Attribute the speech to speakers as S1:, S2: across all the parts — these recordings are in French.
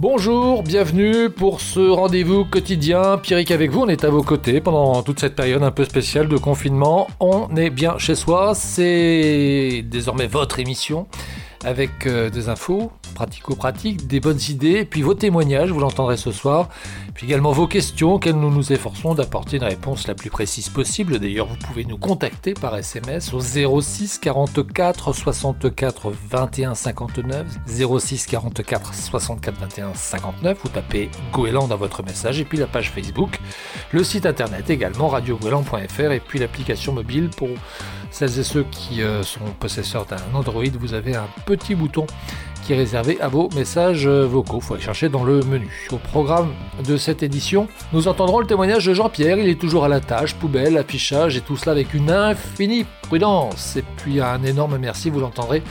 S1: Bonjour, bienvenue pour ce rendez-vous quotidien. Pierrick avec vous, on est à vos côtés pendant toute cette période un peu spéciale de confinement. On est bien chez soi, c'est désormais votre émission avec euh, des infos pratico-pratiques, des bonnes idées, puis vos témoignages, vous l'entendrez ce soir, puis également vos questions auxquelles nous nous efforçons d'apporter une réponse la plus précise possible. D'ailleurs, vous pouvez nous contacter par SMS au 06 44 64 21 59, 06 44 64 21 59, vous tapez Goéland dans votre message, et puis la page Facebook, le site internet également, radiogoéland.fr, et puis l'application mobile pour celles et ceux qui euh, sont possesseurs d'un Android, vous avez un petit bouton réservé à vos messages vocaux. Faut aller chercher dans le menu. Au programme de cette édition, nous entendrons le témoignage de Jean-Pierre. Il est toujours à la tâche, poubelle, affichage et tout cela avec une infinie prudence. Et puis un énorme merci, vous l'entendrez,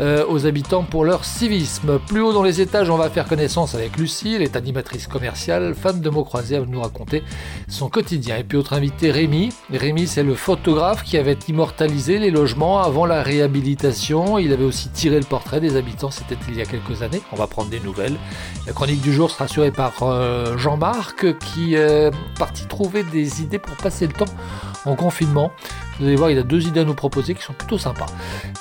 S1: euh, aux habitants pour leur civisme. Plus haut dans les étages, on va faire connaissance avec Lucie, elle est animatrice commerciale, fan de mots croisés, elle va nous raconter son quotidien. Et puis autre invité, Rémi. Rémi, c'est le photographe qui avait immortalisé les logements avant la réhabilitation. Il avait aussi tiré le portrait des habitants, c'était il y a quelques années. On va prendre des nouvelles. La chronique du jour sera assurée par euh, Jean-Marc qui est parti trouver des idées pour passer le temps en confinement. Vous allez voir, il a deux idées à nous proposer qui sont plutôt sympas.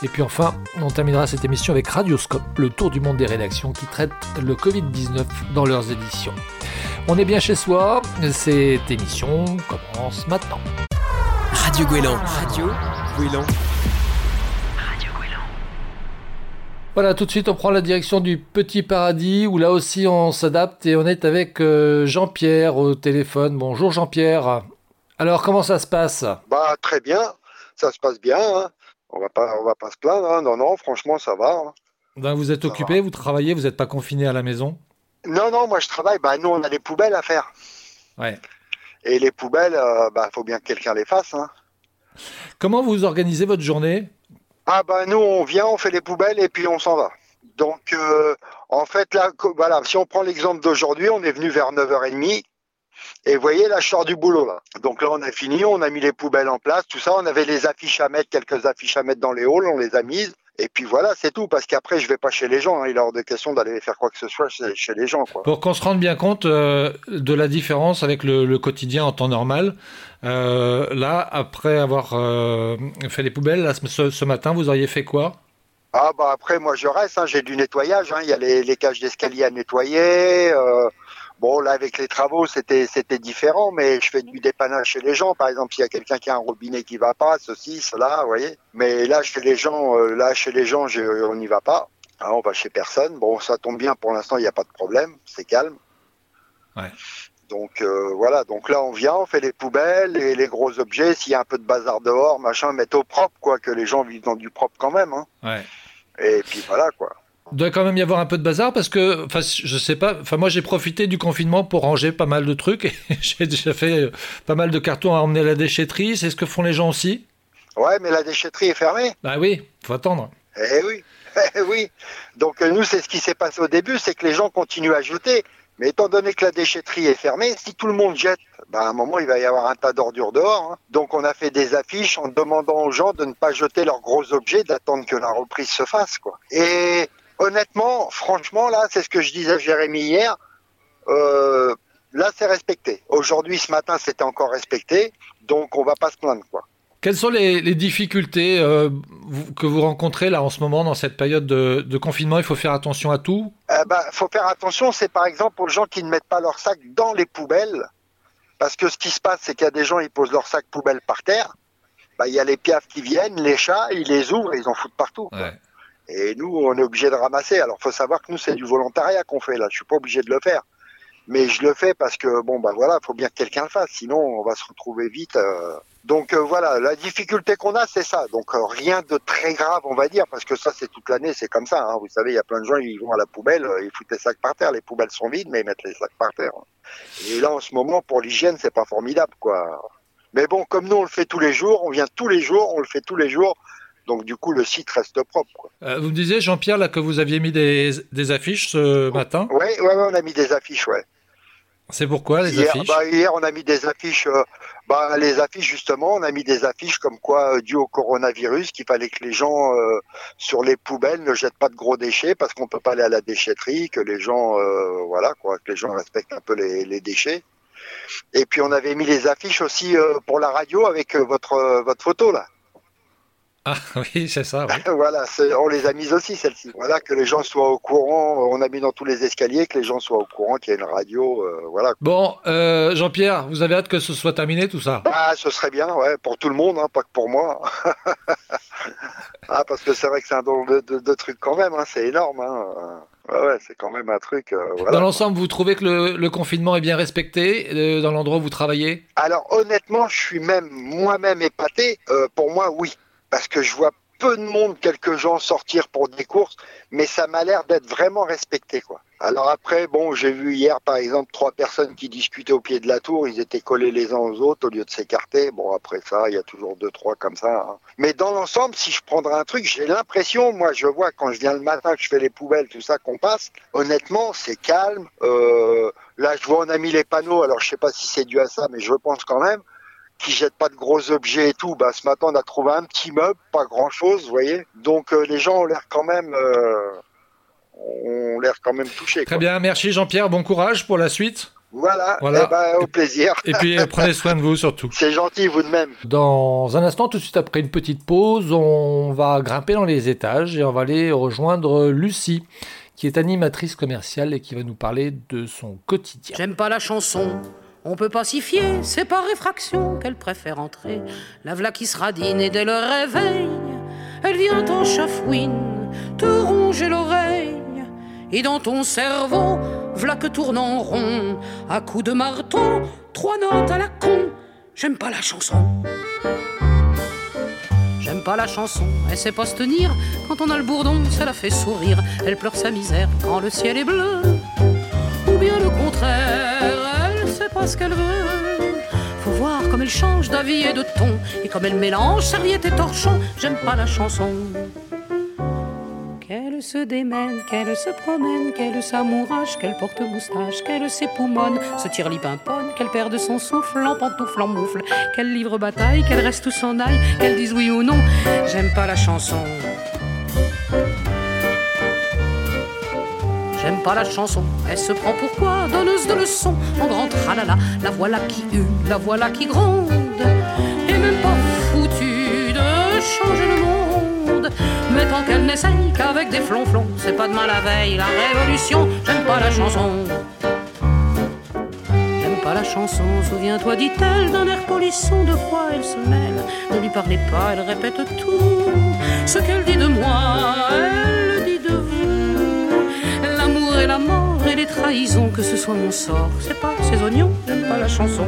S1: Et puis enfin, on terminera cette émission avec Radioscope, le tour du monde des rédactions qui traitent le Covid-19 dans leurs éditions. On est bien chez soi, cette émission commence maintenant.
S2: Radio Gouélan. Radio Gouélan.
S1: Voilà, tout de suite, on prend la direction du Petit Paradis, où là aussi on s'adapte et on est avec euh, Jean-Pierre au téléphone. Bonjour Jean-Pierre. Alors, comment ça se passe?
S3: Bah très bien, ça se passe bien. Hein. On va pas, on va pas se plaindre. Hein. Non, non, franchement, ça va. Hein.
S1: Ben, Vous êtes
S3: Ça
S1: occupé, vous travaillez, vous n'êtes pas confiné à la maison?
S3: Non, non, moi je travaille. Bah nous, on a des poubelles à faire.
S1: Ouais.
S3: Et les poubelles, euh, bah faut bien que quelqu'un les fasse. Hein.
S1: Comment vous organisez votre journée?
S3: Ah bah nous, on vient, on fait les poubelles et puis on s'en va. Donc euh, en fait là, voilà, si on prend l'exemple d'aujourd'hui, on est venu vers 9h30. Et vous voyez, là, je sors du boulot, là. Donc là, on a fini, on a mis les poubelles en place, tout ça. On avait les affiches à mettre, quelques affiches à mettre dans les halls, on les a mises. Et puis voilà, c'est tout. Parce qu'après, je vais pas chez les gens. hein. Il est hors de question d'aller faire quoi que ce soit chez, chez les gens, quoi.
S1: Pour qu'on se rende bien compte euh, de la différence avec le, le quotidien en temps normal, euh, là, après avoir euh, fait les poubelles, là, ce, ce matin, vous auriez fait quoi?
S3: Ah bah après, moi, je reste. hein. J'ai du nettoyage. hein. Il y a les, les cages d'escalier à nettoyer. euh, Bon, là, avec les travaux, c'était c'était différent, mais je fais du dépannage chez les gens. Par exemple, s'il y a quelqu'un qui a un robinet qui va pas, ceci, cela, vous voyez. Mais là, chez les gens, euh, là, chez les gens, je- on n'y va pas. Ah, on va chez personne. Bon, ça tombe bien. Pour l'instant, il n'y a pas de problème. C'est calme.
S1: Ouais.
S3: Donc euh, voilà. Donc là, on vient, on fait les poubelles et les gros objets. S'il y a un peu de bazar dehors, machin, mettre au propre, quoi, que les gens vivent dans du propre quand même. Hein.
S1: Ouais.
S3: Et puis voilà, quoi.
S1: Il doit quand même y avoir un peu de bazar parce que, enfin, je sais pas, enfin, moi j'ai profité du confinement pour ranger pas mal de trucs et j'ai déjà fait euh, pas mal de cartons à emmener à la déchetterie. C'est ce que font les gens aussi
S3: Ouais, mais la déchetterie est fermée.
S1: Bah oui, faut attendre.
S3: Eh oui, eh oui. Donc euh, nous, c'est ce qui s'est passé au début, c'est que les gens continuent à jeter. Mais étant donné que la déchetterie est fermée, si tout le monde jette, ben, à un moment, il va y avoir un tas d'ordures dehors. hein. Donc on a fait des affiches en demandant aux gens de ne pas jeter leurs gros objets, d'attendre que la reprise se fasse. quoi. Et honnêtement, franchement, là, c'est ce que je disais à Jérémy hier, euh, là, c'est respecté. Aujourd'hui, ce matin, c'était encore respecté. Donc on va pas se plaindre. quoi.
S1: Quelles sont les, les difficultés euh, que vous rencontrez là en ce moment dans cette période de, de confinement? Il faut faire attention à tout?
S3: Euh, bah, faut faire attention, c'est par exemple aux gens qui ne mettent pas leur sac dans les poubelles. Parce que ce qui se passe, c'est qu'il y a des gens, ils posent leur sac poubelle par terre. Bah, il y a les piafs qui viennent, les chats, ils les ouvrent et ils en foutent partout.
S1: Ouais.
S3: Et nous, on est obligé de ramasser. Alors, faut savoir que nous, c'est du volontariat qu'on fait là. Je suis pas obligé de le faire. Mais je le fais parce que, bon, bah voilà, faut bien que quelqu'un le fasse. Sinon, on va se retrouver vite. euh. Donc, euh, voilà, la difficulté qu'on a, c'est ça. Donc, euh, rien de très grave, on va dire, parce que ça, c'est toute l'année, c'est comme ça. hein. Vous savez, il y a plein de gens, ils vont à la poubelle, euh, ils foutent les sacs par terre. Les poubelles sont vides, mais ils mettent les sacs par terre. Et là, en ce moment, pour l'hygiène, c'est pas formidable, quoi. Mais bon, comme nous, on le fait tous les jours, on vient tous les jours, on le fait tous les jours. Donc, du coup, le site reste propre, quoi.
S1: Euh, vous me disiez, Jean-Pierre, là, que vous aviez mis des, des affiches ce matin.
S3: Ouais, ouais, ouais, on a mis des affiches, ouais.
S1: C'est pourquoi les
S3: hier,
S1: affiches?
S3: bah, hier, on a mis des affiches. euh, Bah, les affiches, justement, on a mis des affiches comme quoi, euh, dû au coronavirus, qu'il fallait que les gens euh, sur les poubelles ne jettent pas de gros déchets parce qu'on peut pas aller à la déchetterie, que les gens, voilà, quoi, que les gens respectent un peu les, les déchets. Et puis on avait mis les affiches aussi pour la radio avec votre votre photo là.
S1: Ah oui, c'est ça. Oui.
S3: voilà, on les a mises aussi celles-ci. Voilà, que les gens soient au courant. On a mis dans tous les escaliers que les gens soient au courant qu'il y a une radio. Euh, voilà.
S1: Bon, euh, Jean-Pierre, vous avez hâte que ce soit terminé tout ça?
S3: Ah, ce serait bien, ouais, pour tout le monde, hein, pas que pour moi. ah, parce que c'est vrai que c'est un don de, de, de trucs quand même. Hein, c'est énorme. Hein. Ouais, ouais, c'est quand même un truc. Euh, voilà.
S1: Dans l'ensemble, vous trouvez que le, le, confinement est bien respecté euh, dans l'endroit où vous travaillez?
S3: Alors honnêtement, je suis même moi-même épaté. Euh, pour moi, oui parce que je vois peu de monde, quelques gens sortir pour des courses, mais ça m'a l'air d'être vraiment respecté. Alors après, bon, j'ai vu hier, par exemple, trois personnes qui discutaient au pied de la tour, ils étaient collés les uns aux autres au lieu de s'écarter. Bon, après ça, il y a toujours deux, trois comme ça. Hein. Mais dans l'ensemble, si je prendrais un truc, j'ai l'impression, moi, je vois quand je viens le matin, que je fais les poubelles, tout ça, qu'on passe, honnêtement, c'est calme. Euh, là, je vois, on a mis les panneaux, alors je sais pas si c'est dû à ça, mais je pense quand même qui jettent pas de gros objets et tout. Bah, ce matin, on a trouvé un petit meuble, pas grand chose, vous voyez. Donc, euh, les gens ont l'air quand même, euh, ont l'air quand même touchés.
S1: Très quoi. bien, merci Jean-Pierre. Bon courage pour la suite.
S3: Voilà, voilà. Eh ben, au plaisir.
S1: Et puis prenez soin de vous surtout.
S3: C'est gentil, vous de même.
S1: Dans un instant, tout de suite après une petite pause, on va grimper dans les étages et on va aller rejoindre Lucie, qui est animatrice commerciale et qui va nous parler de son quotidien.
S4: J'aime pas la chanson. On peut pacifier, c'est par réfraction qu'elle préfère entrer. La v'là qui se radine et dès le réveil, elle vient en chafouine, te ronger l'oreille. Et dans ton cerveau, v'là que tourne en rond, à coups de marteau, trois notes à la con. J'aime pas la chanson. J'aime pas la chanson, elle sait pas se tenir. Quand on a le bourdon, ça la fait sourire. Elle pleure sa misère quand le ciel est bleu. Ou bien le contraire, qu'elle veut. Faut voir comme elle change d'avis et de ton. Et comme elle mélange serviette et torchon. J'aime pas la chanson. Qu'elle se démène, qu'elle se promène, qu'elle s'amourage, qu'elle porte moustache, qu'elle s'époumonne, se tire l'ipimponne, qu'elle perde son souffle en pantoufle, en moufle, qu'elle livre bataille, qu'elle reste où s'en aille, qu'elle dise oui ou non. J'aime pas la chanson. J'aime pas la chanson, elle se prend pour quoi? Donneuse de leçons, en grand tralala, la voilà qui hue, la voilà qui gronde, et même pas foutue de changer le monde. Mais tant qu'elle n'essaye qu'avec des flonflons, c'est pas demain la veille, la révolution, j'aime pas la chanson. J'aime pas la chanson, souviens-toi, dit-elle, d'un air polisson, de quoi elle se mêle? Ne lui parlez pas, elle répète tout. Ce qu'elle dit de moi, les trahisons, que ce soit mon sort, c'est pas ces oignons, j'aime pas la chanson.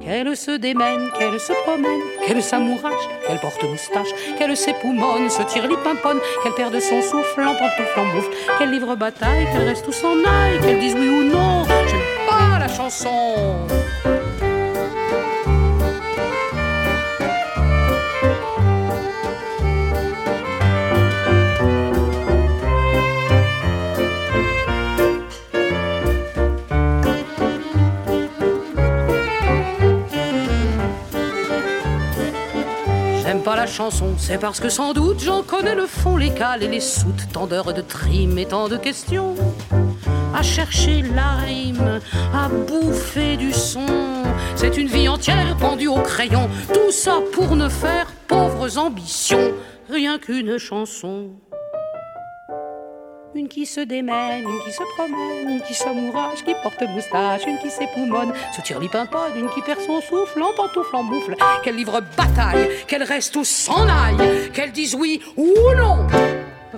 S4: Qu'elle se démène, qu'elle se promène, qu'elle s'amourage, qu'elle porte moustache, qu'elle s'époumonne, se tire l'ipimponne, qu'elle perde son souffle en pantoufle en qu'elle livre bataille, qu'elle reste où s'en aille, qu'elle dise oui ou non, j'aime pas la chanson. C'est parce que sans doute j'en connais le fond, les cales et les soutes, tant d'heures de trim et tant de questions. À chercher la rime, à bouffer du son. C'est une vie entière pendue au crayon, tout ça pour ne faire pauvres ambitions, rien qu'une chanson. Une qui se démène, une qui se promène, une qui s'amourage, qui porte moustache, une qui s'époumonne, se tire l'ipimponne, une qui perd son souffle en pantoufle en moufle, qu'elle livre bataille, qu'elle reste ou s'en aille, qu'elle dise oui ou non.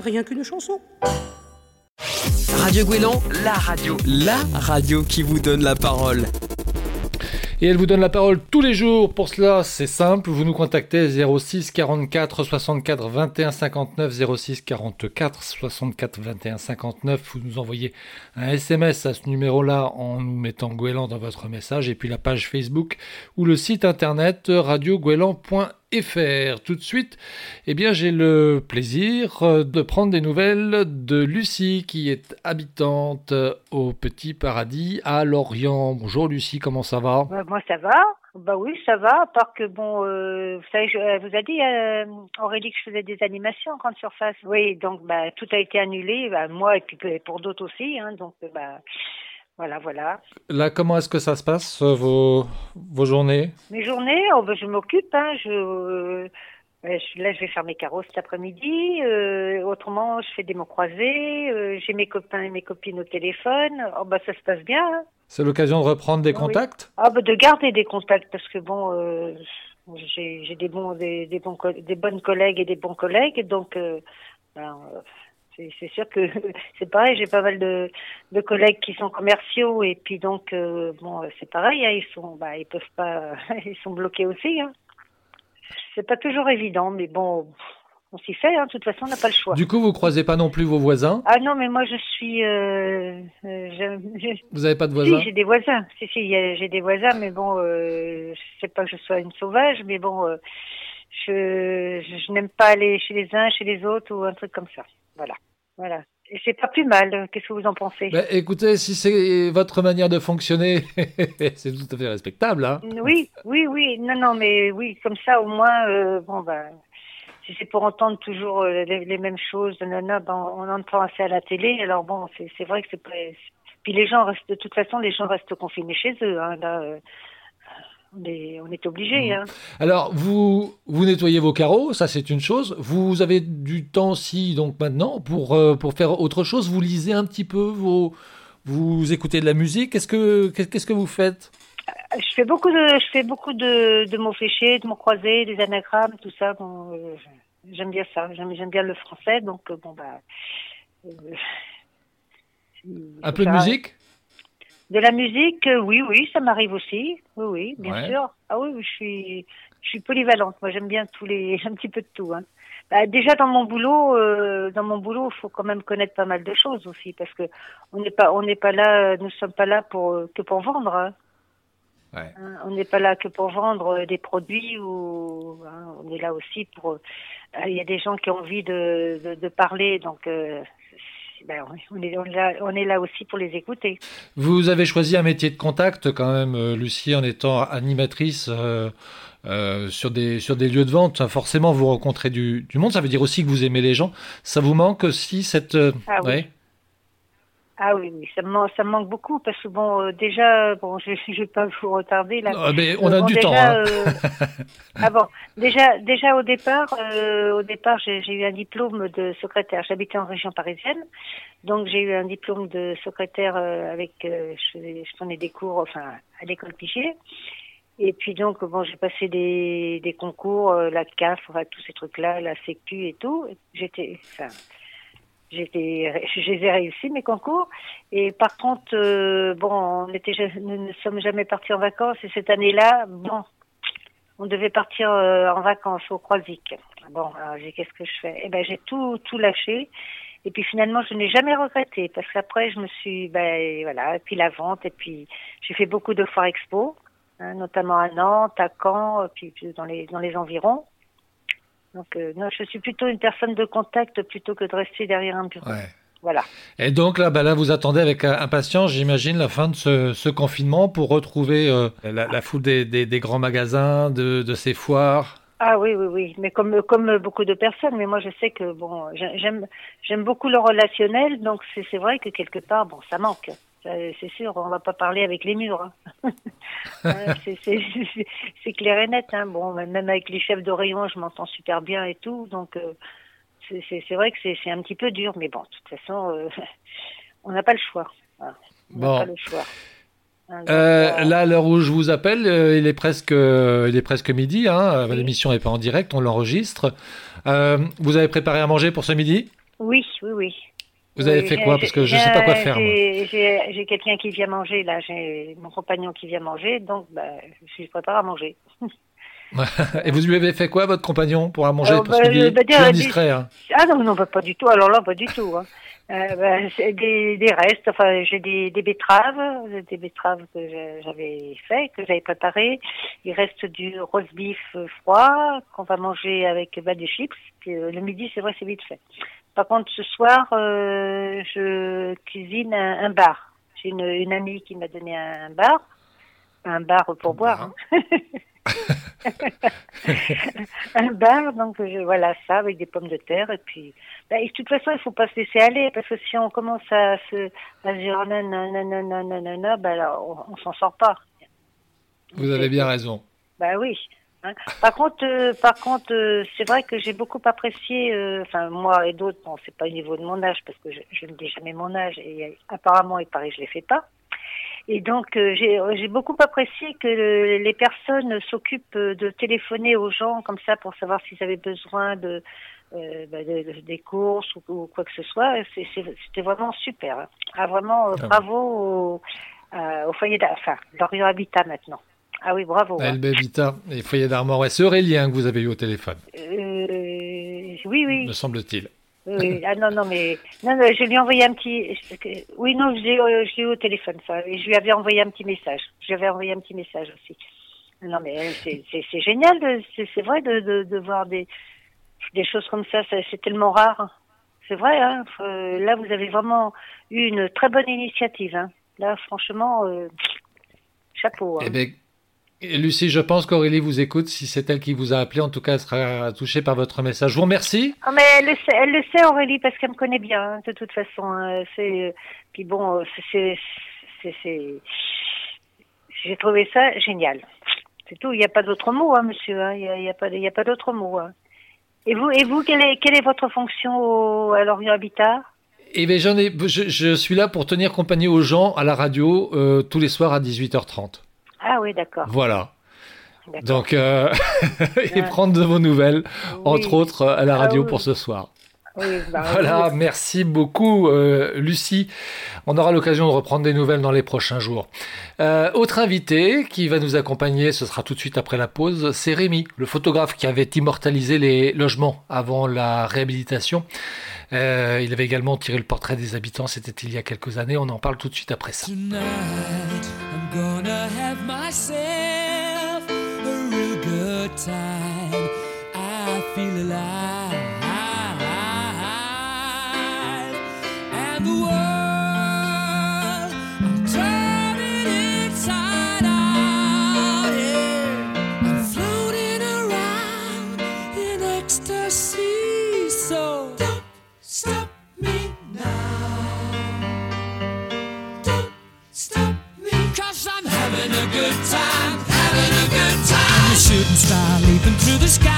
S4: Rien qu'une chanson.
S2: Radio Gouélan, la radio, la radio qui vous donne la parole.
S1: Et elle vous donne la parole tous les jours. Pour cela, c'est simple. Vous nous contactez 06 44 64 21 59 06 44 64 21 59. Vous nous envoyez un SMS à ce numéro-là en nous mettant Gouélan dans votre message et puis la page Facebook ou le site internet radiogouélan.fr. Tout de suite, eh bien, j'ai le plaisir euh, de prendre des nouvelles de Lucie, qui est habitante au Petit Paradis à Lorient. Bonjour Lucie, comment ça va?
S5: Bah, Moi, ça va. Bah oui, ça va. À part que bon, euh, vous savez, je, elle vous a dit euh, Aurélie que je faisais des animations en grande surface. Oui, donc bah tout a été annulé, bah, moi et puis pour d'autres aussi. Hein, donc bah voilà, voilà.
S1: Là, comment est-ce que ça se passe, euh, vos, vos journées?
S5: Mes journées, oh, ben, je m'occupe. Hein, euh, je, là, je vais faire mes carreaux cet après-midi. Euh, autrement, je fais des mots croisés. J'ai mes copains et mes copines au téléphone. Oh, bah, ça se passe bien. Hein.
S1: C'est l'occasion de reprendre des contacts?
S5: Ah, bah, De garder des contacts, parce que bon, j'ai des, bons, des, des, bons, des bonnes collègues et des bons collègues. Donc, ben, c'est sûr que c'est pareil, j'ai pas mal de, de, collègues qui sont commerciaux et puis donc euh, bon c'est pareil, hein, ils sont bah ils peuvent pas ils sont bloqués aussi. Hein. C'est pas toujours évident, mais bon on s'y fait. Hein, de toute façon on n'a pas le choix.
S1: Du coup vous croisez pas non plus vos voisins?
S5: Ah non mais moi je suis. Euh, euh
S1: vous avez pas de voisins?
S5: Si j'ai des voisins. Si si j'ai des voisins, mais bon euh, sais pas que je sois une sauvage, mais bon. Euh, je, je n'aime pas aller chez les uns, chez les autres ou un truc comme ça. Voilà. Voilà. Et c'est pas plus mal. Qu'est-ce que vous en pensez?
S1: Bah, Écoutez, si c'est votre manière de fonctionner, c'est tout à fait respectable. Hein
S5: oui, oui, oui. Non, non, mais oui, comme ça, au moins, euh, bon, bah, si c'est pour entendre toujours euh, les, mêmes choses, non, non, ben, on entend assez à la télé. Alors bon, c'est vrai que c'est pas. Puis les gens restent, de toute façon, les gens restent confinés chez eux. Hein, là, euh, on est, on est obligé. Mmh. Hein.
S1: Alors, vous, vous nettoyez vos carreaux, ça c'est une chose. Vous avez du temps aussi, donc maintenant, pour, euh, pour faire autre chose? Vous lisez un petit peu, vos, vous écoutez de la musique? Qu'est-ce que, qu'est-ce que vous faites?
S5: Euh, je fais beaucoup de, je fais beaucoup de, de mots fléchés, de mots croisés, des anagrammes, tout ça. Bon, euh, j'aime bien ça. J'aime, j'aime bien le français, donc bon bah.
S1: un peu de musique?
S5: De la musique, euh, oui, oui, ça m'arrive aussi. Oui, oui, bien sûr. Ah oui, je suis, je suis polyvalente. Moi, j'aime bien tous les, un petit peu de tout. Hein. Bah, déjà dans mon boulot, euh, dans mon boulot, il faut quand même connaître pas mal de choses aussi, parce que on n'est pas, on n'est pas là, nous sommes pas là pour euh, que pour vendre. Hein. Ouais. Hein, on n'est pas là que pour vendre des produits ou hein, on est là aussi pour. Il y a des gens qui ont envie de, de, de parler, donc ben, on, est, on, est là, aussi pour les écouter.
S1: Vous avez choisi un métier de contact quand même, euh, Lucie, en étant animatrice euh, euh, sur, des, sur des lieux de vente. Forcément, vous rencontrez du, du, monde. Ça veut dire aussi que vous aimez les gens. Ça vous manque aussi cette...
S5: Ah, oui. Ah oui, oui, ça me, manque, ça me manque beaucoup parce que bon, euh, déjà, bon, je ne vais pas vous retarder là.
S1: Ah, mais on a du temps. Hein.
S5: Euh, ah bon, déjà, déjà au départ, euh, au départ, j'ai eu un diplôme de secrétaire. J'habitais en région parisienne, donc j'ai eu un diplôme de secrétaire avec, je, je prenais des cours, enfin, à l'école Piché. Et puis donc, bon, j'ai passé des, des concours, la CAF, enfin, tous ces trucs-là, la Sécu et tout. J'étais, enfin, J'étais, réussi mes concours. Et par contre, euh, bon, on était, nous ne sommes jamais partis en vacances. Et cette année-là, bon, on devait partir euh, en vacances au Croisic. Bon, j'ai qu'est-ce que je fais? Eh ben, j'ai tout, tout lâché. Et puis finalement, je n'ai jamais regretté parce qu'après, je me suis, ben voilà, et puis la vente, et puis j'ai fait beaucoup de foires expo, hein, notamment à Nantes, à Caen, puis dans les dans les environs. Donc, euh, non, je suis plutôt une personne de contact plutôt que de rester derrière un bureau. Voilà.
S1: Et donc là, bah là, vous attendez avec impatience, j'imagine, la fin de ce, confinement pour retrouver euh, la, foule des, des, grands magasins, de, de, ces foires?
S5: Ah oui, oui, oui. Mais comme comme beaucoup de personnes, mais moi je sais que bon, j'aime j'aime beaucoup le relationnel, donc c'est vrai que quelque part, bon, ça manque c'est sûr, on va pas parler avec les murs. Hein. c'est clair et net. Hein. Bon, même avec les chefs de rayon, je m'entends super bien et tout. Donc, euh, c'est vrai que c'est un petit peu dur. Mais bon, de toute façon, euh, on n'a pas le choix. On n'a pas le choix.
S1: Hein, euh, là, à l'heure où je vous appelle, il est presque, il est presque midi. L'émission n'est pas en direct, on l'enregistre. vous avez préparé à manger pour ce midi?
S5: Oui, oui, oui.
S1: Vous avez fait quoi? Parce que je ne sais pas quoi faire.
S5: J'ai quelqu'un qui vient manger, là, j'ai mon compagnon qui vient manger, donc bah, je prépare à manger.
S1: Et vous lui avez fait quoi, votre compagnon, pour la manger?
S5: Alors,
S1: Parce
S5: bah,
S1: qu'il est
S5: bah, dire,
S1: indiscret. hein.
S5: Ah non, non, bah, pas du tout. Alors là, pas du tout. Hein. Euh, des, des restes. Enfin, j'ai des, des betteraves, des betteraves que j'avais fait, que j'avais préparé. Il reste du roast beef euh, froid qu'on va manger avec des chips. Puis, euh, le midi, c'est vrai, c'est vite fait. Par contre, ce soir, euh, je cuisine un, un bar. J'ai une, une amie qui m'a donné un bar, un bar pour boire. hein. un bar, donc je, voilà ça avec des pommes de terre et puis bah, et de toute façon il faut pas se laisser aller parce que si on commence à se à se dire nanana nanana nanana bah là on, on s'en sort pas.
S1: Vous avez bien raison.
S5: Bah oui. Hein. Par contre, euh, par contre, euh, c'est vrai que j'ai beaucoup apprécié, euh, enfin moi et d'autres, bon c'est pas au niveau de mon âge parce que je, je ne dis jamais mon âge et euh, apparemment il paraît que je les fais pas. Et donc euh, j'ai beaucoup apprécié que le- les personnes s'occupent de téléphoner aux gens comme ça pour savoir s'ils avaient besoin de, euh, bah, de- de- des courses ou, ou quoi que ce soit. C'était vraiment super. hein. Ah vraiment
S1: Ah.
S5: bravo au, euh, au foyer, enfin Lorient Habitat maintenant. Ah oui bravo. hein.
S1: LB Vita et Foyer d'Armor. Ouais, c'est Aurélien que vous avez eu au téléphone,
S5: Euh, oui oui.
S1: me semble-t-il.
S5: Oui, ah non, non, mais non, non, je lui ai envoyé un petit. Oui, non, je l'ai, euh, eu au téléphone, ça. Et je lui avais envoyé un petit message. Je lui avais envoyé un petit message aussi. Non, mais euh, c'est, génial, c'est, vrai de, de, de voir des, des choses comme ça. c'est tellement rare. C'est vrai, hein. Euh, là, vous avez vraiment eu une très bonne initiative. Hein. Là, franchement, euh, chapeau. hein.
S1: Eh bien, et Lucie, je pense qu'Aurélie vous écoute. Si c'est elle qui vous a appelé, en tout cas, elle sera touchée par votre message. Je vous remercie.
S5: Ah, mais elle le sait, elle le sait Aurélie parce qu'elle me connaît bien hein, de toute façon. hein. C'est puis bon, c'est c'est c'est j'ai trouvé ça génial. C'est tout. Il n'y a pas d'autre mot, hein, monsieur. Il n'y a, il y a pas il y a pas d'autre mot. Et vous et vous quelle est quelle est votre fonction au, à l'Orient Habitat?
S1: Eh bien, j'en ai, je, je suis là pour tenir compagnie aux gens à la radio euh, tous les soirs à 18h30.
S5: Ah oui, d'accord.
S1: Voilà. Donc, euh, et prendre de vos nouvelles, entre autres à la
S5: Ah
S1: radio
S5: oui.
S1: pour ce soir.
S5: Oui, bah,
S1: Voilà,
S5: oui.
S1: merci beaucoup euh, Lucie. On aura l'occasion de reprendre des nouvelles dans les prochains jours. Euh, autre invité qui va nous accompagner, ce sera tout de suite après la pause, c'est Rémi, le photographe qui avait immortalisé les logements avant la réhabilitation. Euh, il avait également tiré le portrait des habitants, c'était il y a quelques années, on en parle tout de suite après ça.
S6: Tonight, I'm gonna have myself a real good time. I feel alive. Having a good time, having a good time. I'm a shooting star leaping through the sky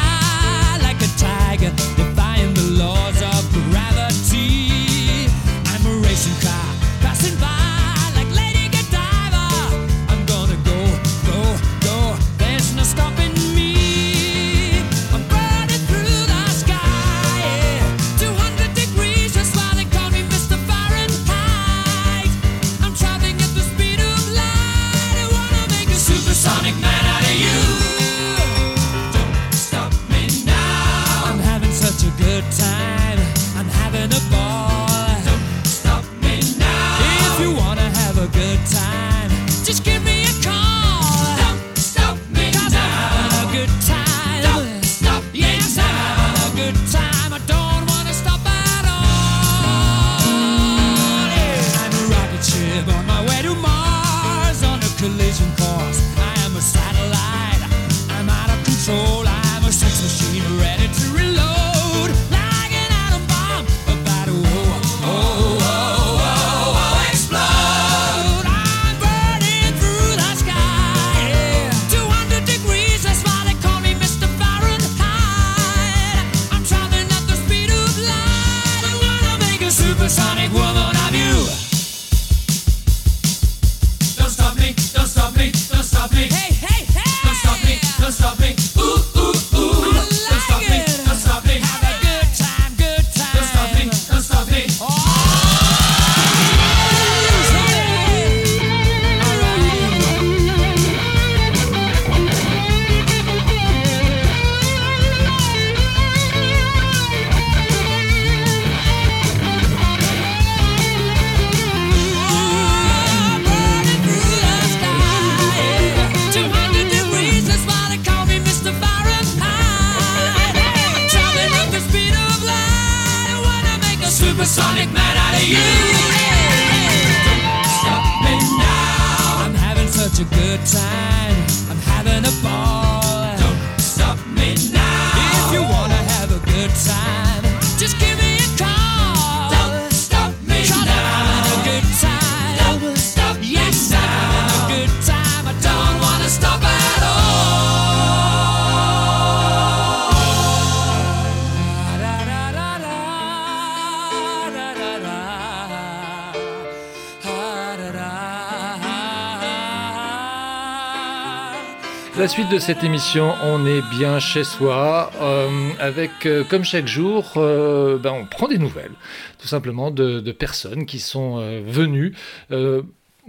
S1: La suite de cette émission, on est bien chez soi, euh, avec, euh, comme chaque jour, euh, ben, on prend des nouvelles, tout simplement, de, de personnes qui sont venues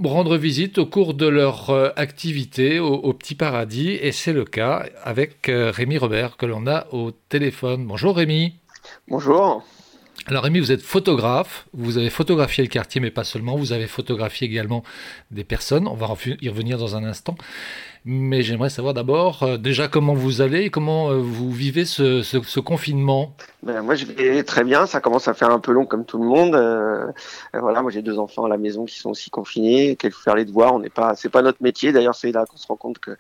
S1: rendre visite au cours de leur activité au, au Petit Paradis, et c'est le cas avec Rémi Robert, que l'on a au téléphone. Bonjour Rémi.
S7: Bonjour.
S1: Alors Rémi, vous êtes photographe, vous avez photographié le quartier, mais pas seulement, vous avez photographié également des personnes, on va y revenir dans un instant. Mais j'aimerais savoir d'abord euh, déjà comment vous allez comment euh, vous vivez ce, confinement?
S7: Ben, moi, je vais très bien. Ça commence à faire un peu long comme tout le monde. Euh, voilà, moi, j'ai deux enfants à la maison qui sont aussi confinés, qu'il faut faire les devoirs. On n'est pas, c'est pas notre métier. D'ailleurs, c'est là qu'on se rend compte que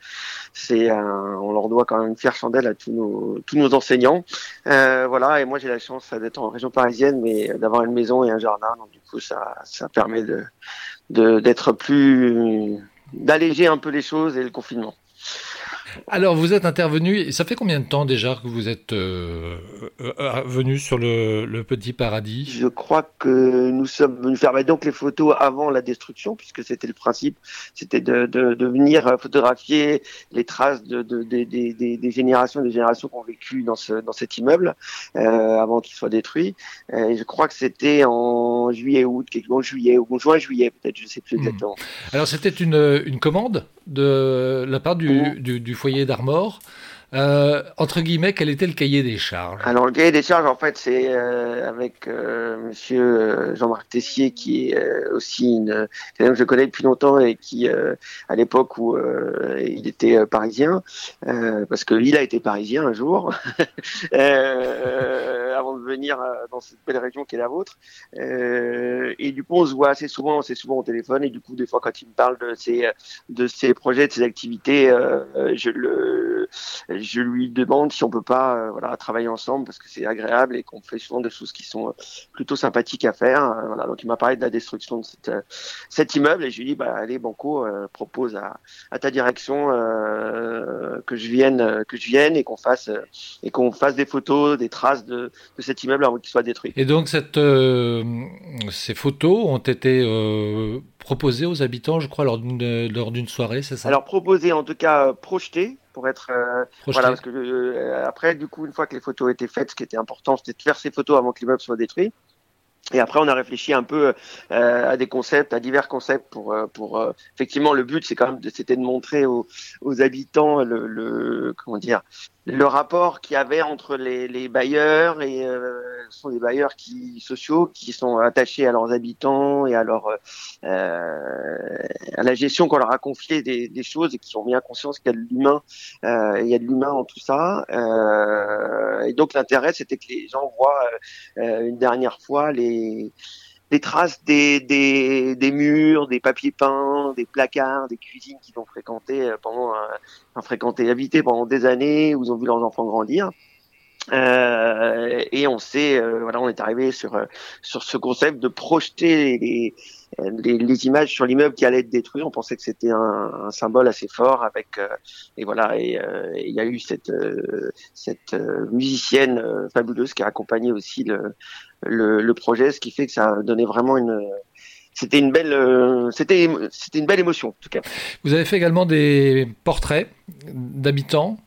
S7: c'est, on leur doit quand même une fière chandelle à tous nos, tous nos enseignants. Voilà. Et moi, j'ai la chance d'être en région parisienne, mais d'avoir une maison et un jardin. Donc, du coup, ça, ça permet de, d'être plus, d'alléger un peu les choses et le confinement.
S1: Alors vous êtes intervenu, et ça fait combien de temps déjà que vous êtes euh, euh, euh, venu sur le, le Petit Paradis?
S7: Je crois que nous sommes venus faire donc les photos avant la destruction, puisque c'était le principe, c'était de, de, de venir photographier les traces de, de, des- des- générations, des générations qui ont vécu dans, ce, dans cet immeuble euh, avant qu'il soit détruit. Et je crois que c'était en juillet, août, en juillet ou juin, juillet peut-être, je sais plus
S1: Hmm.
S7: exactement.
S1: Alors c'était une, une commande de la part du,
S7: Mhm.
S1: du, du foyer d'Armor. Euh, entre guillemets, quel était le cahier des charges?
S7: Alors le cahier des charges, en fait, c'est euh, avec euh, Monsieur euh, Jean-Marc Tessier, qui est euh, aussi une quelqu'un que je connais depuis longtemps et qui, euh, à l'époque où il était parisien, parce que il a été parisien un jour, avant de venir dans cette belle région qui est la vôtre. Et du coup, on se voit assez souvent, on s'est souvent au téléphone, et du coup, des fois, quand il me parle de ses de ses projets, de ses activités, je le je lui demande si on peut pas euh, voilà travailler ensemble parce que c'est agréable et qu'on fait souvent des choses qui sont euh, plutôt sympathiques à faire. Voilà, donc il m'a parlé de la destruction de euh, cet immeuble et je lui dis bah allez Banco propose à, ta direction que je vienne que je vienne et qu'on fasse et qu'on fasse des photos, des traces de, cet immeuble avant qu'il soit détruit.
S1: Et donc cette, ces photos ont été euh, proposées aux habitants, je crois, lors d'une d'une soirée, c'est ça?
S7: Alors proposer en tout cas euh, projeter pour être euh,
S1: Projeté.
S7: Voilà, parce que euh, après, du coup, une fois que les photos étaient faites, ce qui était important, c'était de faire ces photos avant que l'immeuble soit détruit. Et après, on a réfléchi un peu euh, à des concepts, à divers concepts pour, euh, pour euh, effectivement, le but, c'est quand même, de- c'était de montrer aux, aux habitants le, le, comment dire, le rapport qu'il y avait entre les, les bailleurs et euh, ce sont des bailleurs qui sociaux qui sont attachés à leurs habitants et à leur euh, à la gestion qu'on leur a confiée des, des choses et qui ont bien conscience qu'il y a de l'humain euh, il y a de l'humain en tout ça. Euh, et donc l'intérêt c'était que les gens voient euh, une dernière fois les des traces des, des, des murs, des papiers peints, des placards, des cuisines qu'ils ont fréquenté euh, pendant, fréquenté, habité pendant des années, où ils ont vu leurs enfants grandir. Euh, et on sait, euh, voilà, on est arrivé sur euh, sur ce concept de projeter les, les, les images sur l'immeuble qui allait être détruit. On pensait que c'était un, un symbole assez fort avec euh, et voilà et euh, et il y a eu cette euh, cette musicienne fabuleuse qui a accompagné aussi le, le le projet, ce qui fait que ça a donné vraiment une c'était une belle euh, c'était c'était une belle émotion en tout cas.
S1: Vous avez fait également des portraits d'habitants,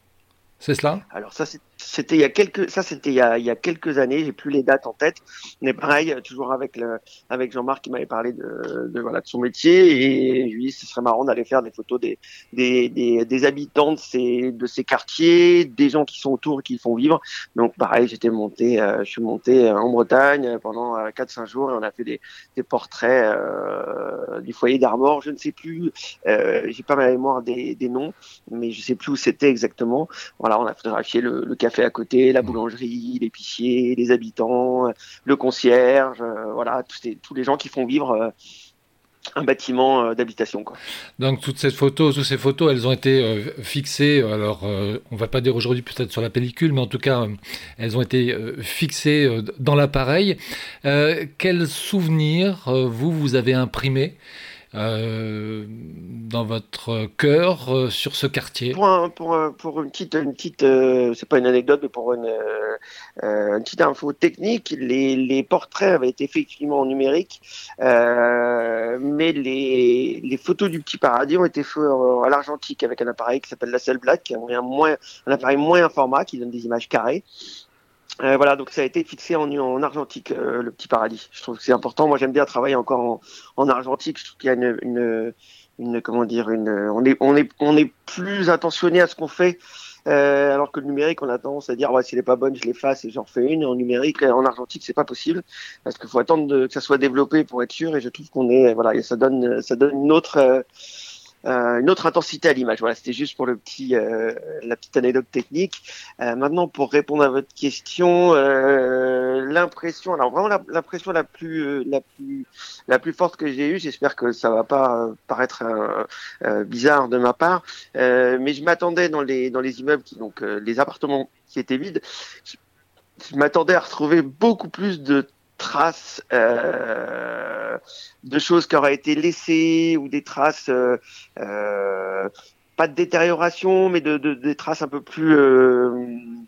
S1: c'est cela?
S7: Alors ça c'est- c'était il y a quelques ça c'était il y a, il y a quelques années, j'ai plus les dates en tête, mais pareil toujours avec le avec Jean-Marc qui m'avait parlé de, de voilà de son métier et je lui ce serait marrant d'aller faire des photos des des, des habitants de ces de ces quartiers, des gens qui sont autour qui le font vivre. Donc pareil, j'étais monté euh, je suis monté en Bretagne pendant 4 5 jours et on a fait des des portraits euh, du foyer d'Armor, je ne sais plus euh, j'ai pas ma mémoire des des noms, mais je sais plus où c'était exactement. Voilà, on a photographié le, le café café à côté, la boulangerie, l'épicier, les habitants, euh, le concierge, euh, voilà, tous les, tous les gens qui font vivre euh, un bâtiment d'habitation.
S1: Donc toutes ces photos, toutes ces photos, elles ont été euh, fixées. Alors, euh, on va pas dire aujourd'hui peut-être sur la pellicule, mais en tout cas, euh, elles ont été fixées dans l'appareil. Euh, quel souvenir euh, vous vous avez imprimé euh, dans votre cœur euh, sur ce quartier
S7: Pour, un- pour, un- pour une petite, une petite euh, c'est pas une anecdote, mais pour une, euh, euh, une petite info technique, les, les portraits avaient été effectivement en numérique, mais les, les photos du petit paradis ont été faites à l'argentique avec un appareil qui s'appelle la Black, qui est un, moins, un appareil moins format qui donne des images carrées. Euh, voilà, donc ça a été fixé en, en argentique, euh, le petit paradis. Je trouve que c'est important. Moi, j'aime bien travailler encore en, en argentique. Je trouve qu'il y a une, une, une comment dire, une, on est, on est, on est plus attentionné à ce qu'on fait. Euh, alors que le numérique, on a tendance à dire ouais, si elle est pas bonne, je l'efface et j'en refais une. En numérique, euh, en argentique, c'est pas possible parce qu'il faut attendre de- que ça soit développé pour être sûr. Et je trouve qu'on est, voilà, et ça donne, ça donne une autre, euh, une autre intensité à l'image. Voilà, c'était juste pour le petit, euh, la petite anecdote technique. Euh, maintenant, pour répondre à votre question, euh, l'impression, alors vraiment la- l'impression la, plus, euh, la plus, la plus forte que j'ai eue, j'espère que ça va pas euh, paraître bizarre de ma part, mais je m'attendais dans les dans les immeubles, qui, donc les appartements qui étaient vides, je m'attendais à retrouver beaucoup plus de traces euh, de choses qui auraient été laissées ou des traces euh, euh, pas de détérioration mais de, de des traces un peu plus euh,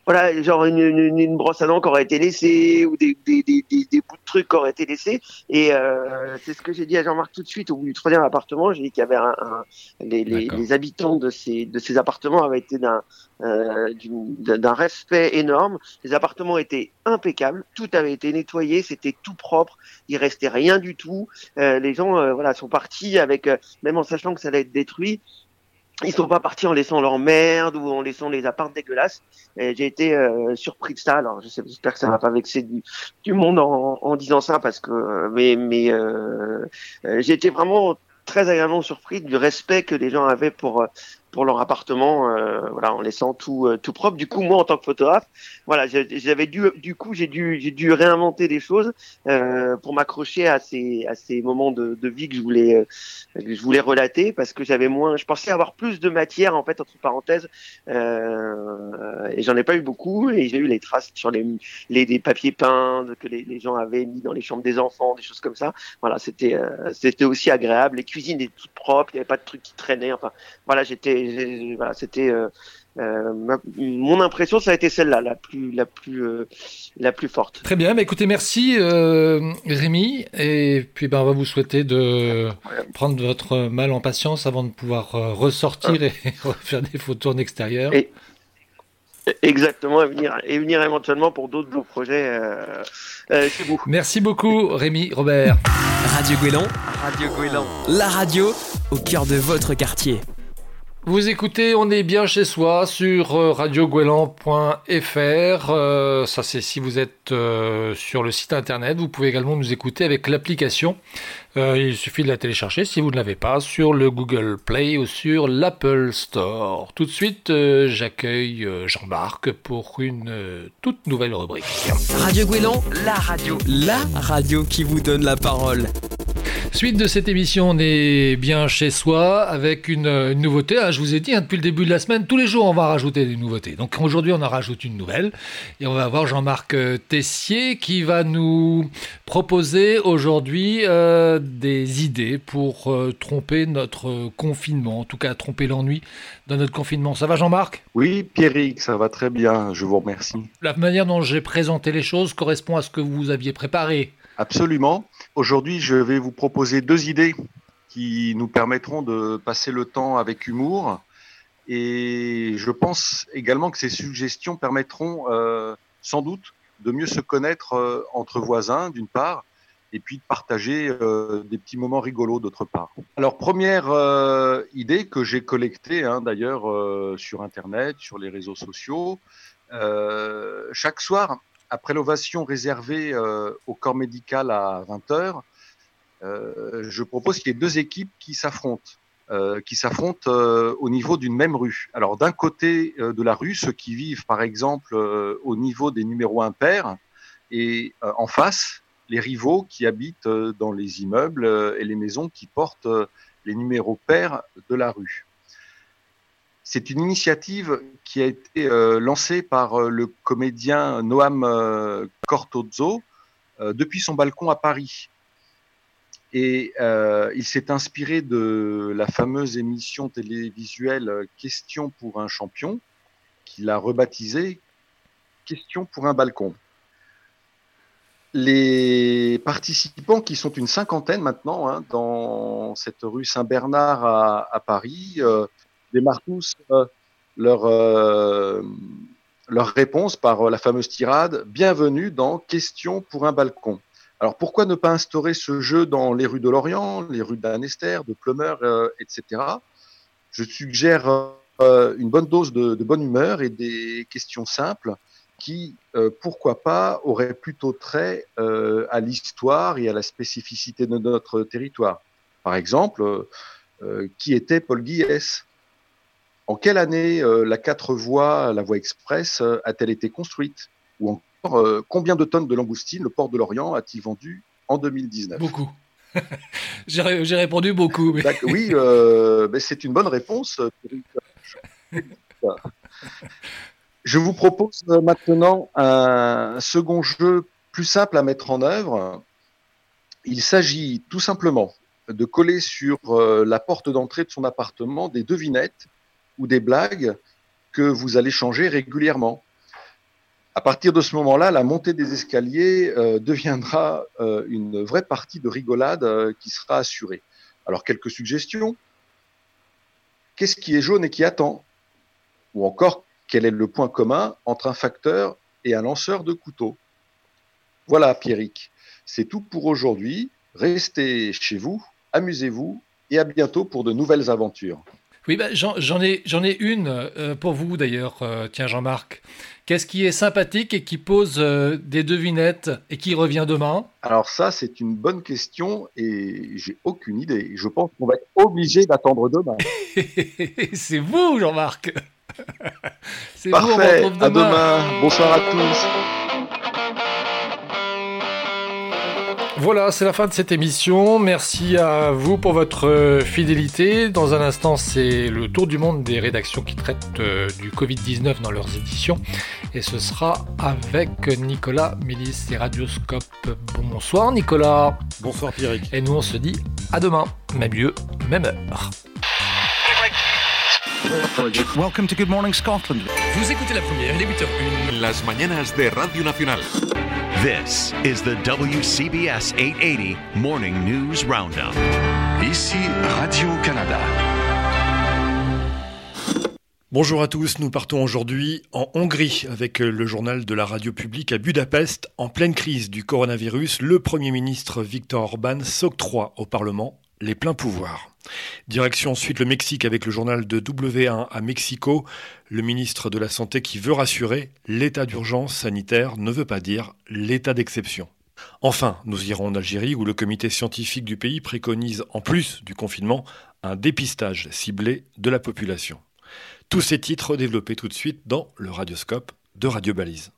S7: voilà genre une, une, une brosse à dents qui aurait été laissée ou des, des, des, des, des bouts de trucs qui auraient été laissés. Et euh, c'est ce que j'ai dit à Jean-Marc tout de suite. Au bout du troisième appartement j'ai dit qu'il y avait un, un les, les, habitants de ces de ces appartements avaient été d'un euh, d'une- d'un respect énorme. Les appartements étaient impeccables. Tout avait été nettoyé. C'était tout propre. Il restait rien du tout. Euh, les gens voilà sont partis avec même en sachant que ça allait être détruit ils sont pas partis en laissant leur merde ou en laissant les apparts dégueulasses. J'ai été euh, surpris de ça. Alors j'espère que ça va pas vexer du, du monde en, en disant ça parce que mais mais euh, euh, j'ai été vraiment très agréablement surpris du respect que les gens avaient pour euh, pour leur appartement, euh, voilà, en laissant tout euh, tout propre. Du coup, moi, en tant que photographe, voilà, j'avais dû, du coup, j'ai dû j'ai dû réinventer des choses euh, pour m'accrocher à ces à ces moments de, de vie que je voulais euh, que je voulais relater parce que j'avais moins, je pensais avoir plus de matière en fait entre parenthèses euh, et j'en ai pas eu beaucoup et j'ai eu les traces sur les les des papiers peints que les, les gens avaient mis dans les chambres des enfants, des choses comme ça. Voilà, c'était euh, c'était aussi agréable. Les cuisines étaient toutes propres, il n'y avait pas de trucs qui traînaient. Enfin, voilà, j'étais voilà, c'était euh, euh, ma- mon impression, ça a été celle-là, la plus la plus euh, la plus forte.
S1: Très bien, bah écoutez, merci euh, Rémi. Et puis ben, on va vous souhaiter de prendre votre mal en patience avant de pouvoir euh, ressortir et refaire des photos en extérieur.
S7: Et- Exactement, et venir, et venir éventuellement pour d'autres beaux projets euh, euh, chez vous.
S1: Merci beaucoup Rémi, Robert.
S2: Radio Guélan. Radio Guélan. La radio au cœur de votre quartier.
S1: Vous écoutez, on est bien chez soi sur euh, radioguelan.fr. Euh, ça, c'est si vous êtes euh, sur le site internet. Vous pouvez également nous écouter avec l'application. Euh, il suffit de la télécharger si vous ne l'avez pas sur le Google Play ou sur l'Apple Store. Tout de suite, j'accueille Jean-Marc pour une toute nouvelle rubrique.
S2: Radio Guélan. La radio. La radio qui vous donne la parole.
S1: Suite de cette émission, on est bien chez soi avec une, une nouveauté. Ah, je vous ai dit hein, depuis le début de la semaine, tous les jours on va rajouter des nouveautés. Donc aujourd'hui on en rajoute une nouvelle et on va avoir Jean-Marc euh, Tessier qui va nous proposer aujourd'hui euh, des idées pour euh, tromper notre confinement, en tout cas tromper l'ennui dans notre confinement. Ça va Jean-Marc?
S8: Oui, Pierrick, ça va très bien, je vous remercie.
S1: La manière dont j'ai présenté les choses correspond à ce que vous aviez préparé.
S8: Absolument. Aujourd'hui, je vais vous proposer deux idées qui nous permettront de passer le temps avec humour. Et je pense également que ces suggestions permettront euh, sans doute de mieux se connaître euh, entre voisins, d'une part, et puis de partager euh, des petits moments rigolos, d'autre part. Alors, première idée que j'ai collectée, hein, d'ailleurs, sur Internet, sur les réseaux sociaux, chaque soir, après l'ovation réservée euh, au corps médical à 20h, euh, je propose qu'il y ait deux équipes qui s'affrontent. euh, qui s'affrontent au niveau d'une même rue. Alors d'un côté de la rue, ceux qui vivent par exemple au niveau des numéros impairs, et en face, les rivaux qui habitent dans les immeubles et les maisons qui portent les numéros pairs de la rue. C'est une initiative qui a été euh, lancée par euh, le comédien Noam euh, Cortozzo depuis son balcon à Paris. Et il s'est inspiré de la fameuse émission télévisuelle Question pour un champion, qu'il a rebaptisée Question pour un balcon. Les participants, qui sont une cinquantaine maintenant, hein, dans cette rue Saint-Bernard à, Paris, démarrent tous euh, leur, euh, leur réponse par euh, la fameuse tirade Bienvenue dans Question pour un balcon. Alors pourquoi ne pas instaurer ce jeu dans les rues de Lorient, les rues d'Annester, de Plumeur, etc. Je suggère une bonne dose de, bonne humeur et des questions simples qui, pourquoi pas, auraient plutôt trait à l'histoire et à la spécificité de notre territoire. Par exemple, qui était Paul Guillès? En quelle année euh, la quatre voies, la voie express, euh, a-t-elle été construite? Ou encore, euh, combien de tonnes de langoustines le port de Lorient a-t-il vendu en 2019
S1: Beaucoup. J'ai ré- j'ai répondu beaucoup. mais-
S8: Oui, c'est une bonne réponse. Je vous propose maintenant un second jeu plus simple à mettre en œuvre. Il s'agit tout simplement de coller sur la porte d'entrée de son appartement des devinettes ou des blagues que vous allez changer régulièrement. À partir de ce moment-là, la montée des escaliers euh, deviendra euh, une vraie partie de rigolade euh, qui sera assurée. Alors, quelques suggestions. Qu'est-ce qui est jaune et qui attend? Ou encore, quel est le point commun entre un facteur et un lanceur de couteau? Voilà, Pierrick. C'est tout pour aujourd'hui. Restez chez vous, amusez-vous et à bientôt pour de nouvelles aventures.
S1: Oui, bah, j'en ai, ai une euh, pour vous d'ailleurs, euh, tiens Jean-Marc. Qu'est-ce qui est sympathique et qui pose euh, des devinettes et qui revient demain?
S8: Alors ça, c'est une bonne question et j'ai aucune idée. Je pense qu'on va être obligé d'attendre demain.
S1: C'est vous, Jean-Marc C'est vous, on
S8: à demain. Bonsoir à tous.
S1: Voilà, c'est la fin de cette émission. Merci à vous pour votre euh, fidélité. Dans un instant, c'est le tour du monde des rédactions qui traitent euh, du Covid-19 dans leurs éditions. Et ce sera avec Nicolas Mélis et Radioscope. Bonsoir Nicolas.
S9: Bonsoir Pierrick.
S1: Et nous, on se dit à demain. Même lieu, même heure.
S10: Welcome to Good Morning Scotland.
S11: Vous écoutez la première, les 8h01.
S12: Las mañanas de Radio Nacional.
S13: This is the WCBS 880 Morning News Roundup.
S10: Ici Radio-Canada.
S9: Bonjour à tous, nous partons aujourd'hui en Hongrie avec le journal de la radio publique à Budapest. En pleine crise du coronavirus, le Premier ministre Viktor Orban s'octroie au Parlement les pleins pouvoirs. Direction ensuite le Mexique avec le journal de W1 à Mexico. Le ministre de la Santé qui veut rassurer, l'état d'urgence sanitaire ne veut pas dire l'état d'exception. Enfin, nous irons en Algérie où le comité scientifique du pays préconise, en plus du confinement, un dépistage ciblé de la population. Tous ces titres développés tout de suite dans le radioscope de Radio Balise.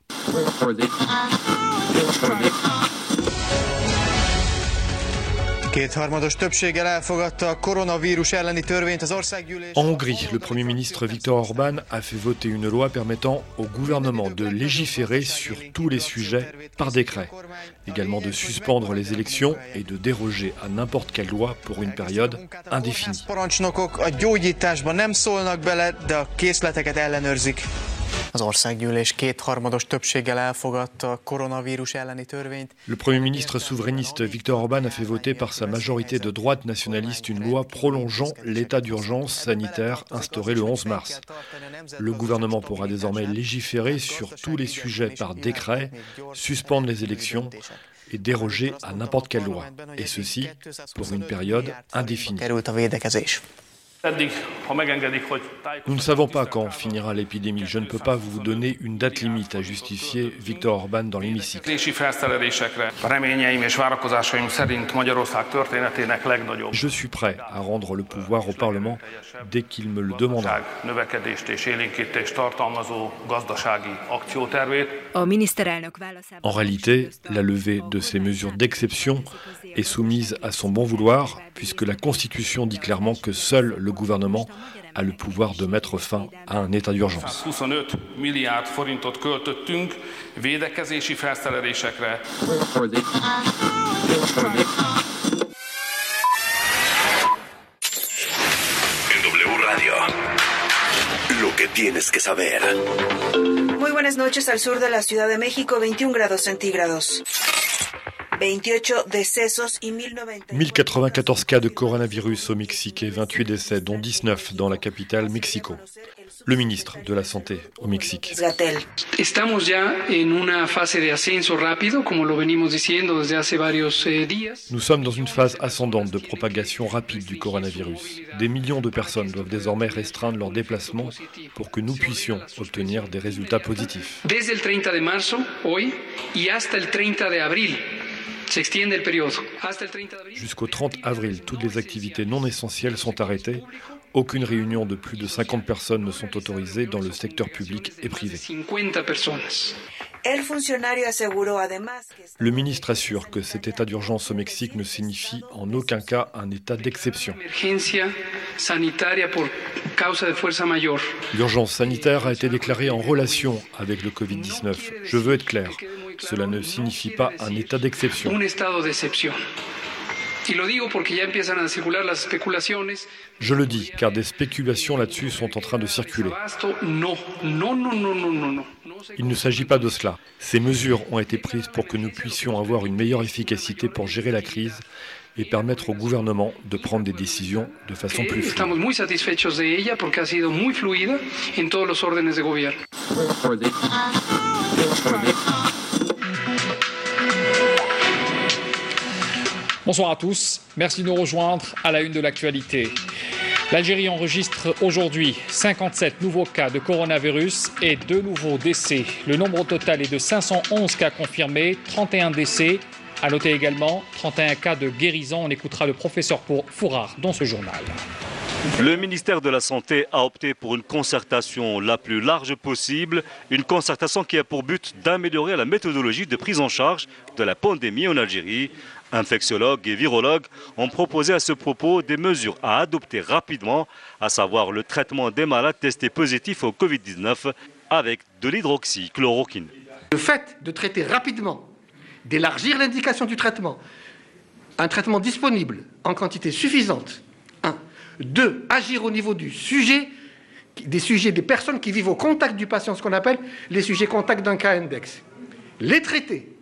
S14: Kétharmados többséggel elfogadta a koronavírus elleni törvényt az országgyűlés.
S9: En Hongrie, le Premier ministre Viktor Orban a fait voter une loi permettant au gouvernement de légiférer sur tous les sujets par décret, également de suspendre les élections et de déroger à n'importe quelle loi pour une période indéfinie. Le Premier ministre souverainiste Viktor Orban a fait voter par sa majorité de droite nationaliste une loi prolongeant l'état d'urgence sanitaire instauré le 11 mars. Le gouvernement pourra désormais légiférer sur tous les sujets par décret, suspendre les élections et déroger à n'importe quelle loi, et ceci pour une période indéfinie. Nous ne savons pas quand finira l'épidémie. Je ne peux pas vous donner une date limite, a justifié Viktor Orban dans l'hémicycle. Je suis prêt à rendre le pouvoir au Parlement dès qu'il me le demandera. En réalité, la levée de ces mesures d'exception est soumise à son bon vouloir, puisque la Constitution dit clairement que seul le gouvernement a le pouvoir de mettre fin à un état d'urgence.
S15: 25 milliárd forintot költöttünk védekezési felszerelésekre.
S16: En W Radio, lo que tienes que saber.
S17: Muy buenas noches al sur de la Ciudad de México, 21 grados centígrados. 28 decesos y 1090.
S9: 1094 cas de coronavirus au Mexique et 28 décès, dont 19 dans la capitale Mexico. Le ministre de la Santé au Mexique.
S18: Estamos ya en una fase de ascenso rápido, como lo venimos diciendo desde hace varios días.
S9: Nous sommes dans une phase ascendante de propagation rapide du coronavirus. Des millions de personnes doivent désormais restreindre leurs déplacements pour que nous puissions obtenir des résultats positifs.
S18: Desde el 30 de marzo, hoy, y hasta el 30 de abril. Se extiende el periodo. Hasta el 30 de abril.
S9: Jusqu'au 30 avril, toutes les activités non essentielles sont arrêtées. Aucune réunion de plus de 50 personnes ne sont autorisées dans le secteur public et privé.
S18: 50 personas.
S17: El funcionario aseguró además que
S9: Le ministre assure que cet état d'urgence au Mexique ne signifie en aucun cas un état d'exception. L'urgence sanitaire a été déclarée en relation avec le Covid-19. Je veux être clair, cela ne signifie pas un état d'exception. Je le dis, car des spéculations là-dessus sont en train de circuler. Il ne s'agit pas de cela. Ces mesures ont été prises pour que nous puissions avoir une meilleure efficacité pour gérer la crise et permettre au gouvernement de prendre des décisions de façon plus fluide.
S19: Bonsoir à tous, merci de nous rejoindre à la une de l'actualité. L'Algérie enregistre aujourd'hui 57 nouveaux cas de coronavirus et deux nouveaux décès. Le nombre total est de 511 cas confirmés, 31 décès. À noter également 31 cas de guérison. On écoutera le professeur Fourard dans ce journal.
S20: Le ministère de la Santé a opté pour une concertation la plus large possible, une concertation qui a pour but d'améliorer la méthodologie de prise en charge de la pandémie en Algérie. Infectiologues et virologues ont proposé à ce propos des mesures à adopter rapidement, à savoir le traitement des malades testés positifs au Covid-19 avec de l'hydroxychloroquine.
S21: Le fait de traiter rapidement, d'élargir l'indication du traitement, un traitement disponible en quantité suffisante, un. Deux, agir au niveau du sujet, des sujets, des personnes qui vivent au contact du patient, ce qu'on appelle les sujets contacts d'un cas index. Les traiter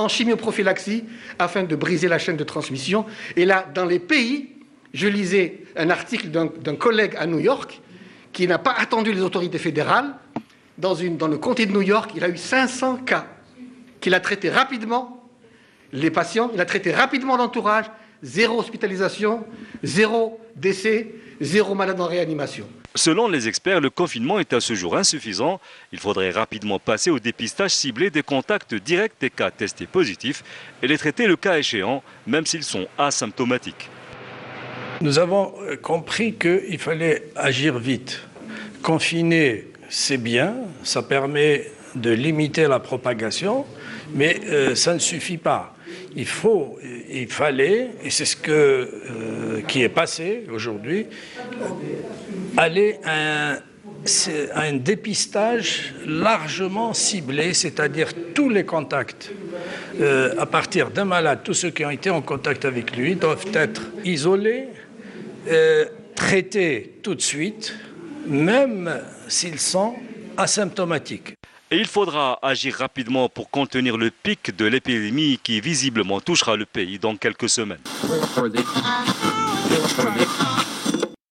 S21: en chimioprophylaxie afin de briser la chaîne de transmission. Et là, dans les pays, je lisais un article d'un collègue à New York qui n'a pas attendu les autorités fédérales. Dans le comté de New York, il a eu 500 cas qu'il a traités rapidement, les patients, il a traité rapidement l'entourage, zéro hospitalisation, zéro décès, zéro malade en réanimation.
S20: Selon les experts, le confinement est à ce jour insuffisant. Il faudrait rapidement passer au dépistage ciblé des contacts directs des cas testés positifs et les traiter le cas échéant, même s'ils sont asymptomatiques.
S22: Nous avons euh, compris qu'il fallait agir vite. Confiner, c'est bien, ça permet de limiter la propagation, mais euh, ça ne suffit pas. Il faut, il fallait, et c'est ce euh, qui est passé aujourd'hui, aller à un dépistage largement ciblé, c'est-à-dire tous les contacts euh, à partir d'un malade, tous ceux qui ont été en contact avec lui doivent être isolés, euh, traités tout de suite, même s'ils sont asymptomatiques.
S20: Et il faudra agir rapidement pour contenir le pic de l'épidémie qui visiblement touchera le pays dans quelques semaines.